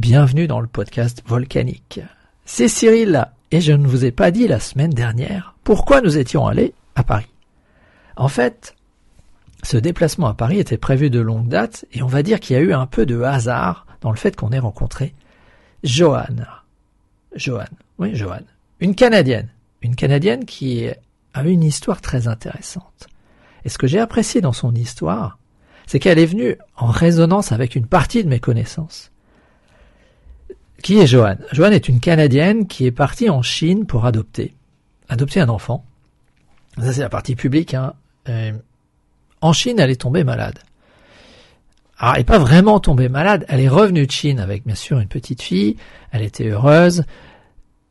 Bienvenue dans le podcast volcanique. C'est Cyril et je ne vous ai pas dit la semaine dernière pourquoi nous étions allés à Paris. En fait, ce déplacement à Paris était prévu de longue date et on va dire qu'il y a eu un peu de hasard dans le fait qu'on ait rencontré Joanne. Joanne, oui Joanne, une Canadienne, une Canadienne qui a une histoire très intéressante. Et ce que j'ai apprécié dans son histoire, c'est qu'elle est venue en résonance avec une partie de mes connaissances. Qui est Joanne Joanne est une Canadienne qui est partie en Chine pour adopter, adopter un enfant. Ça c'est la partie publique. Hein. en Chine, elle est tombée malade. Alors, elle n'est pas vraiment tombée malade. Elle est revenue de Chine avec bien sûr une petite fille. Elle était heureuse.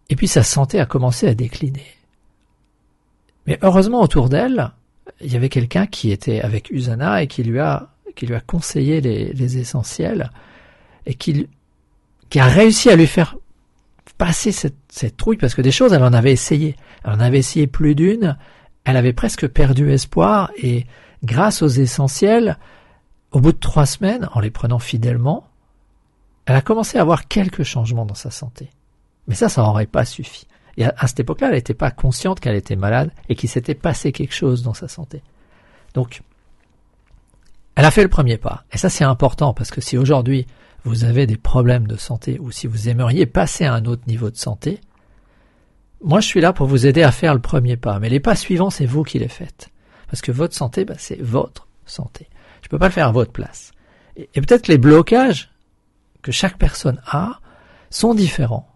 Et puis sa santé a commencé à décliner. Mais heureusement autour d'elle, il y avait quelqu'un qui était avec Usana et qui lui a qui lui a conseillé les, les essentiels et qui qui a réussi à lui faire passer cette, cette trouille, parce que des choses, elle en avait essayé. Elle en avait essayé plus d'une, elle avait presque perdu espoir, et grâce aux essentiels, au bout de trois semaines, en les prenant fidèlement, elle a commencé à avoir quelques changements dans sa santé. Mais ça, ça n'aurait pas suffi. Et à, cette époque-là, elle n'était pas consciente qu'elle était malade et qu'il s'était passé quelque chose dans sa santé. Donc, elle a fait le premier pas. Et ça, c'est important parce que si aujourd'hui, vous avez des problèmes de santé ou si vous aimeriez passer à un autre niveau de santé, moi je suis là pour vous aider à faire le premier pas. Mais les pas suivants, c'est vous qui les faites. Parce que votre santé, bah, c'est votre santé. Je ne peux pas le faire à votre place. Et, peut-être que les blocages que chaque personne a sont différents.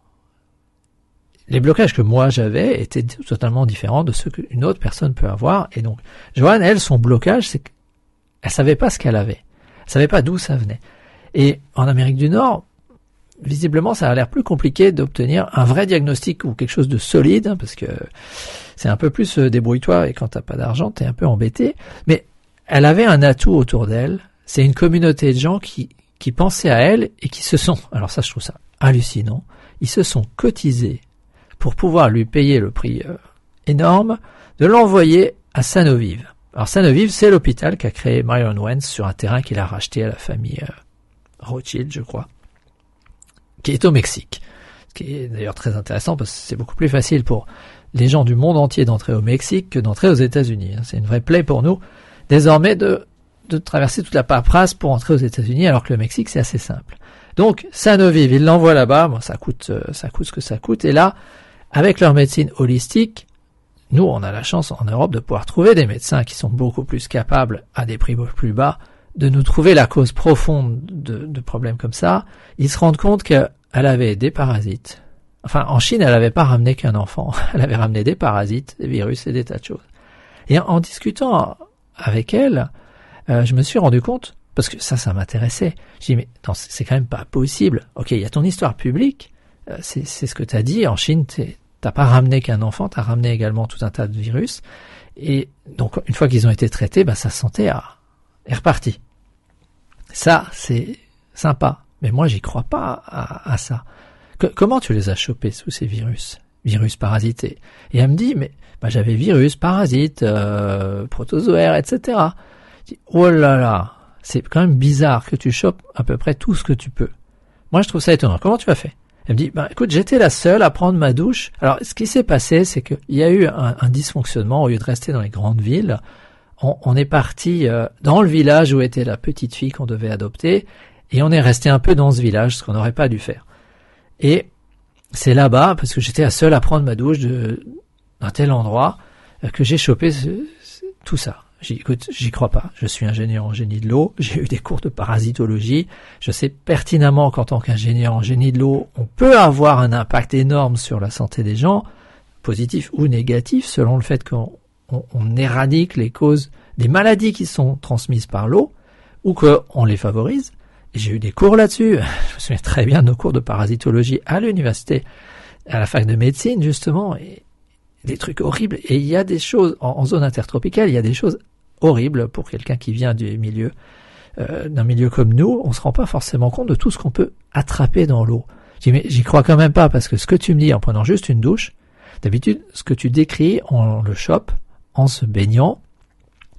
Les blocages que moi j'avais étaient totalement différents de ceux qu'une autre personne peut avoir. Et donc, Joanne, elle, son blocage, c'est qu'elle savait pas ce qu'elle avait. Elle savait pas d'où ça venait. Et en Amérique du Nord, visiblement, ça a l'air plus compliqué d'obtenir un vrai diagnostic ou quelque chose de solide, hein, parce que c'est un peu plus euh, débrouille-toi et quand t'as pas d'argent, t'es un peu embêté. Mais elle avait un atout autour d'elle. C'est une communauté de gens qui, qui pensaient à elle et qui se sont, alors ça je trouve ça hallucinant, ils se sont cotisés pour pouvoir lui payer le prix euh, énorme de l'envoyer à Sanovive. Alors Sanovive, c'est l'hôpital qu'a créé Marion Wentz sur un terrain qu'il a racheté à la famille euh, Rothschild, je crois, qui est au Mexique. Ce qui est d'ailleurs très intéressant parce que c'est beaucoup plus facile pour les gens du monde entier d'entrer au Mexique que d'entrer aux États-Unis. Hein. C'est une vraie plaie pour nous désormais de, de traverser toute la paperasse pour entrer aux États-Unis alors que le Mexique c'est assez simple. Donc Sanoviv, ils l'envoient là-bas, bon, ça coûte euh, ça coûte ce que ça coûte et là avec leur médecine holistique, nous on a la chance en Europe de pouvoir trouver des médecins qui sont beaucoup plus capables à des prix plus bas de nous trouver la cause profonde de, problèmes comme ça, ils se rendent compte qu'elle avait des parasites. Enfin, en Chine, elle n'avait pas ramené qu'un enfant, elle avait ramené des parasites, des virus et des tas de choses. Et en, discutant avec elle, euh, je me suis rendu compte, parce que ça, ça m'intéressait. Je dis mais non, c'est quand même pas possible. Ok, il y a ton histoire publique, euh, c'est ce que tu as dit. En Chine, t'as pas ramené qu'un enfant, tu as ramené également tout un tas de virus. Et donc, une fois qu'ils ont été traités, bah, sa santé a, est reparti. Ça, c'est sympa. Mais moi, j'y crois pas à, ça. comment tu les as chopés sous ces virus? Virus parasités. Et elle me dit, mais bah, j'avais virus, parasites, euh, protozoaires, etc. Je dis, oh là là, c'est quand même bizarre que tu chopes à peu près tout ce que tu peux. Moi, je trouve ça étonnant. Comment tu as fait? Elle me dit, bah, écoute, j'étais la seule à prendre ma douche. Alors, ce qui s'est passé, c'est qu'il y a eu un, un, dysfonctionnement. Au lieu de rester dans les grandes villes, on, est parti euh, dans le village où était la petite fille qu'on devait adopter, et on est resté un peu dans ce village, ce qu'on n'aurait pas dû faire. Et c'est là-bas, parce que j'étais la seule à prendre ma douche d'un tel endroit, euh, que j'ai chopé tout ça. Écoute, j'y crois pas. Je suis ingénieur en génie de l'eau. J'ai eu des cours de parasitologie. Je sais pertinemment qu'en tant qu'ingénieur en génie de l'eau, on peut avoir un impact énorme sur la santé des gens, positif ou négatif, selon le fait qu'on on, éradique les causes des maladies qui sont transmises par l'eau ou qu'on les favorise. J'ai eu des cours là-dessus. Je me souviens très bien de nos cours de parasitologie à l'université, à la fac de médecine justement, et des trucs horribles. Et il y a des choses en, zone intertropicale, il y a des choses horribles pour quelqu'un qui vient du milieu, euh, d'un milieu comme nous. On se rend pas forcément compte de tout ce qu'on peut attraper dans l'eau. Je mais j'y crois quand même pas parce que ce que tu me dis en prenant juste une douche, d'habitude ce que tu décris on le chope en se baignant,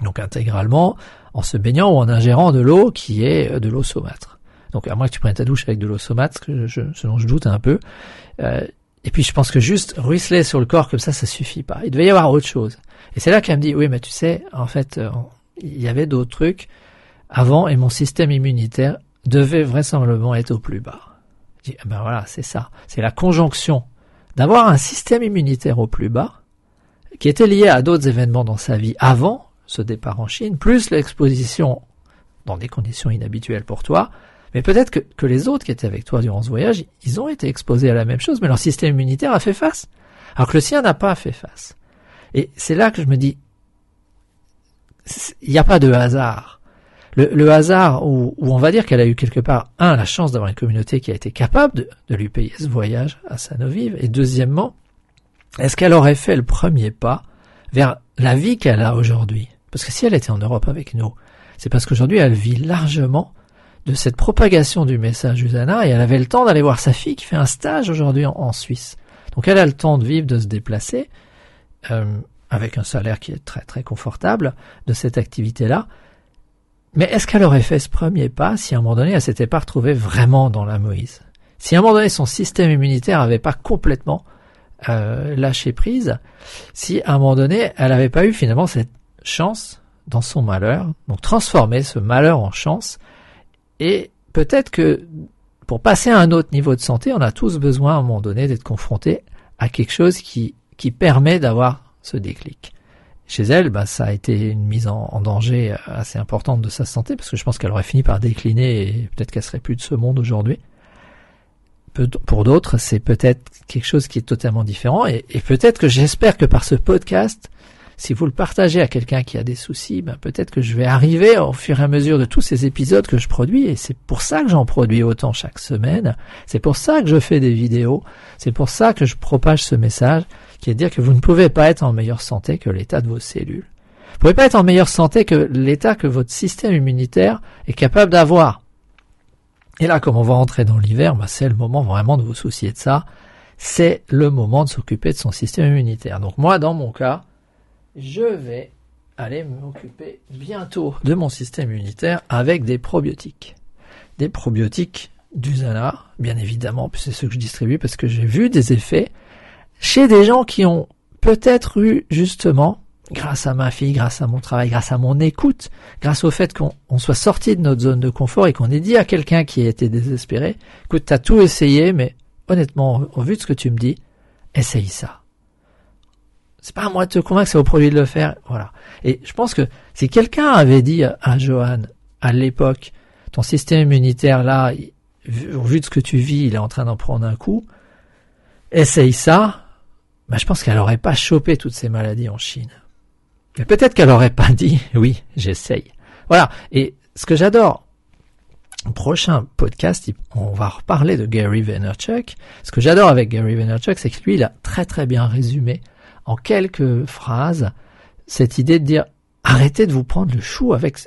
donc intégralement, en se baignant ou en ingérant de l'eau qui est de l'eau saumâtre. Donc à moins que tu prennes ta douche avec de l'eau que je, ce dont je doute un peu. Euh, et puis je pense que juste ruisseler sur le corps comme ça, ça suffit pas. Il devait y avoir autre chose. Et c'est là qu'elle me dit, oui, mais tu sais, en fait, euh, il y avait d'autres trucs avant et mon système immunitaire devait vraisemblablement être au plus bas. Je dis, ben voilà, c'est ça. C'est la conjonction d'avoir un système immunitaire au plus bas qui était lié à d'autres événements dans sa vie avant ce départ en Chine, plus l'exposition dans des conditions inhabituelles pour toi, mais peut-être que, que, les autres qui étaient avec toi durant ce voyage, ils ont été exposés à la même chose, mais leur système immunitaire a fait face, alors que le sien n'a pas fait face. Et c'est là que je me dis, il n'y a pas de hasard. Le, hasard où, où, on va dire qu'elle a eu quelque part, un, la chance d'avoir une communauté qui a été capable de, de lui payer ce voyage à Sanovive, et deuxièmement, est-ce qu'elle aurait fait le premier pas vers la vie qu'elle a aujourd'hui? Parce que si elle était en Europe avec nous, c'est parce qu'aujourd'hui elle vit largement de cette propagation du message Usana et elle avait le temps d'aller voir sa fille qui fait un stage aujourd'hui en, Suisse. Donc elle a le temps de vivre, de se déplacer, euh, avec un salaire qui est très très confortable de cette activité-là. Mais est-ce qu'elle aurait fait ce premier pas si à un moment donné elle s'était pas retrouvée vraiment dans la Moïse? Si à un moment donné son système immunitaire n'avait pas complètement euh, lâché prise, si à un moment donné elle n'avait pas eu finalement cette chance dans son malheur, donc transformer ce malheur en chance, et peut-être que pour passer à un autre niveau de santé, on a tous besoin à un moment donné d'être confronté à quelque chose qui, qui permet d'avoir ce déclic. Chez elle, bah, ça a été une mise en, en, danger assez importante de sa santé, parce que je pense qu'elle aurait fini par décliner et peut-être qu'elle serait plus de ce monde aujourd'hui. Pour d'autres, c'est peut-être quelque chose qui est totalement différent, et, peut-être que j'espère que par ce podcast, si vous le partagez à quelqu'un qui a des soucis, ben peut-être que je vais arriver au fur et à mesure de tous ces épisodes que je produis, et c'est pour ça que j'en produis autant chaque semaine, c'est pour ça que je fais des vidéos, c'est pour ça que je propage ce message, qui est de dire que vous ne pouvez pas être en meilleure santé que l'état de vos cellules. Vous ne pouvez pas être en meilleure santé que l'état que votre système immunitaire est capable d'avoir. Et là, comme on va entrer dans l'hiver, ben c'est le moment vraiment de vous soucier de ça. C'est le moment de s'occuper de son système immunitaire. Donc moi, dans mon cas, je vais aller m'occuper bientôt de mon système immunitaire avec des probiotiques. Des probiotiques d'Usana, bien évidemment, c'est ceux que je distribue parce que j'ai vu des effets chez des gens qui ont peut-être eu justement, grâce à ma fille, grâce à mon travail, grâce à mon écoute, grâce au fait qu'on soit sorti de notre zone de confort et qu'on ait dit à quelqu'un qui était désespéré, écoute, t'as tout essayé, mais honnêtement, au vu de ce que tu me dis, essaye ça. C'est pas à moi de te convaincre, c'est au produit de le faire. Voilà. Et je pense que si quelqu'un avait dit à Johan, à l'époque, ton système immunitaire là, au vu de ce que tu vis, il est en train d'en prendre un coup, essaye ça, ben je pense qu'elle n'aurait pas chopé toutes ces maladies en Chine. Mais peut-être qu'elle n'aurait pas dit, oui, j'essaye. Voilà. Et ce que j'adore, prochain podcast, on va reparler de Gary Vaynerchuk. Ce que j'adore avec Gary Vaynerchuk, c'est que lui, il a très très bien résumé en quelques phrases cette idée de dire arrêtez de vous prendre le chou avec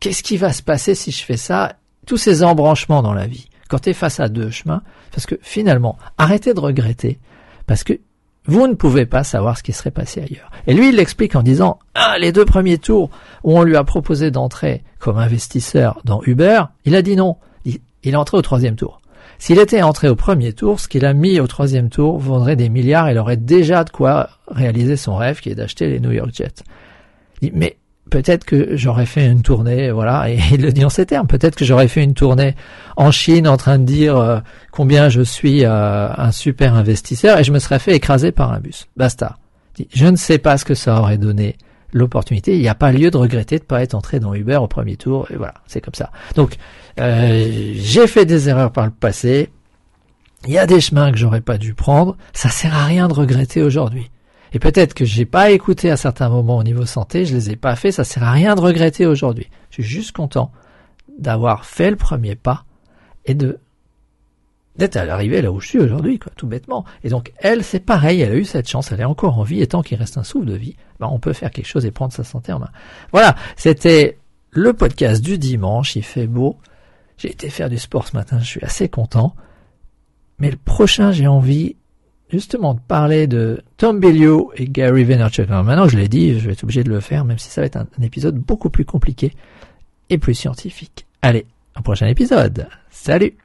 qu'est-ce qui va se passer si je fais ça, tous ces embranchements dans la vie. Quand tu es face à deux chemins, parce que finalement, arrêtez de regretter, parce que vous ne pouvez pas savoir ce qui serait passé ailleurs. Et lui, il l'explique en disant, ah, les deux premiers tours où on lui a proposé d'entrer comme investisseur dans Uber, il a dit non. Il est entré au troisième tour. S'il était entré au premier tour, ce qu'il a mis au troisième tour vaudrait des milliards et il aurait déjà de quoi réaliser son rêve qui est d'acheter les New York Jets. Mais peut-être que j'aurais fait une tournée, voilà, et il le dit en ces termes, peut-être que j'aurais fait une tournée en Chine en train de dire euh, combien je suis euh, un super investisseur et je me serais fait écraser par un bus. Basta. Je ne sais pas ce que ça aurait donné l'opportunité. Il n'y a pas lieu de regretter de ne pas être entré dans Uber au premier tour. Et voilà, c'est comme ça. Donc, euh, j'ai fait des erreurs par le passé. Il y a des chemins que j'aurais pas dû prendre. Ça sert à rien de regretter aujourd'hui. Et peut-être que j'ai pas écouté à certains moments au niveau santé, je les ai pas fait, ça sert à rien de regretter aujourd'hui. Je suis juste content d'avoir fait le premier pas et de d'être à l'arrivée là où je suis aujourd'hui, quoi, tout bêtement. Et donc, elle, c'est pareil, elle a eu cette chance, elle est encore en vie, et tant qu'il reste un souffle de vie, ben, on peut faire quelque chose et prendre sa santé en main. Voilà, c'était le podcast du dimanche, il fait beau. J'ai été faire du sport ce matin, je suis assez content. Mais le prochain, j'ai envie justement de parler de Tom Bellio et Gary Vaynerchuk. Alors maintenant, je l'ai dit, je vais être obligé de le faire, même si ça va être un, un épisode beaucoup plus compliqué et plus scientifique. Allez, au prochain épisode. Salut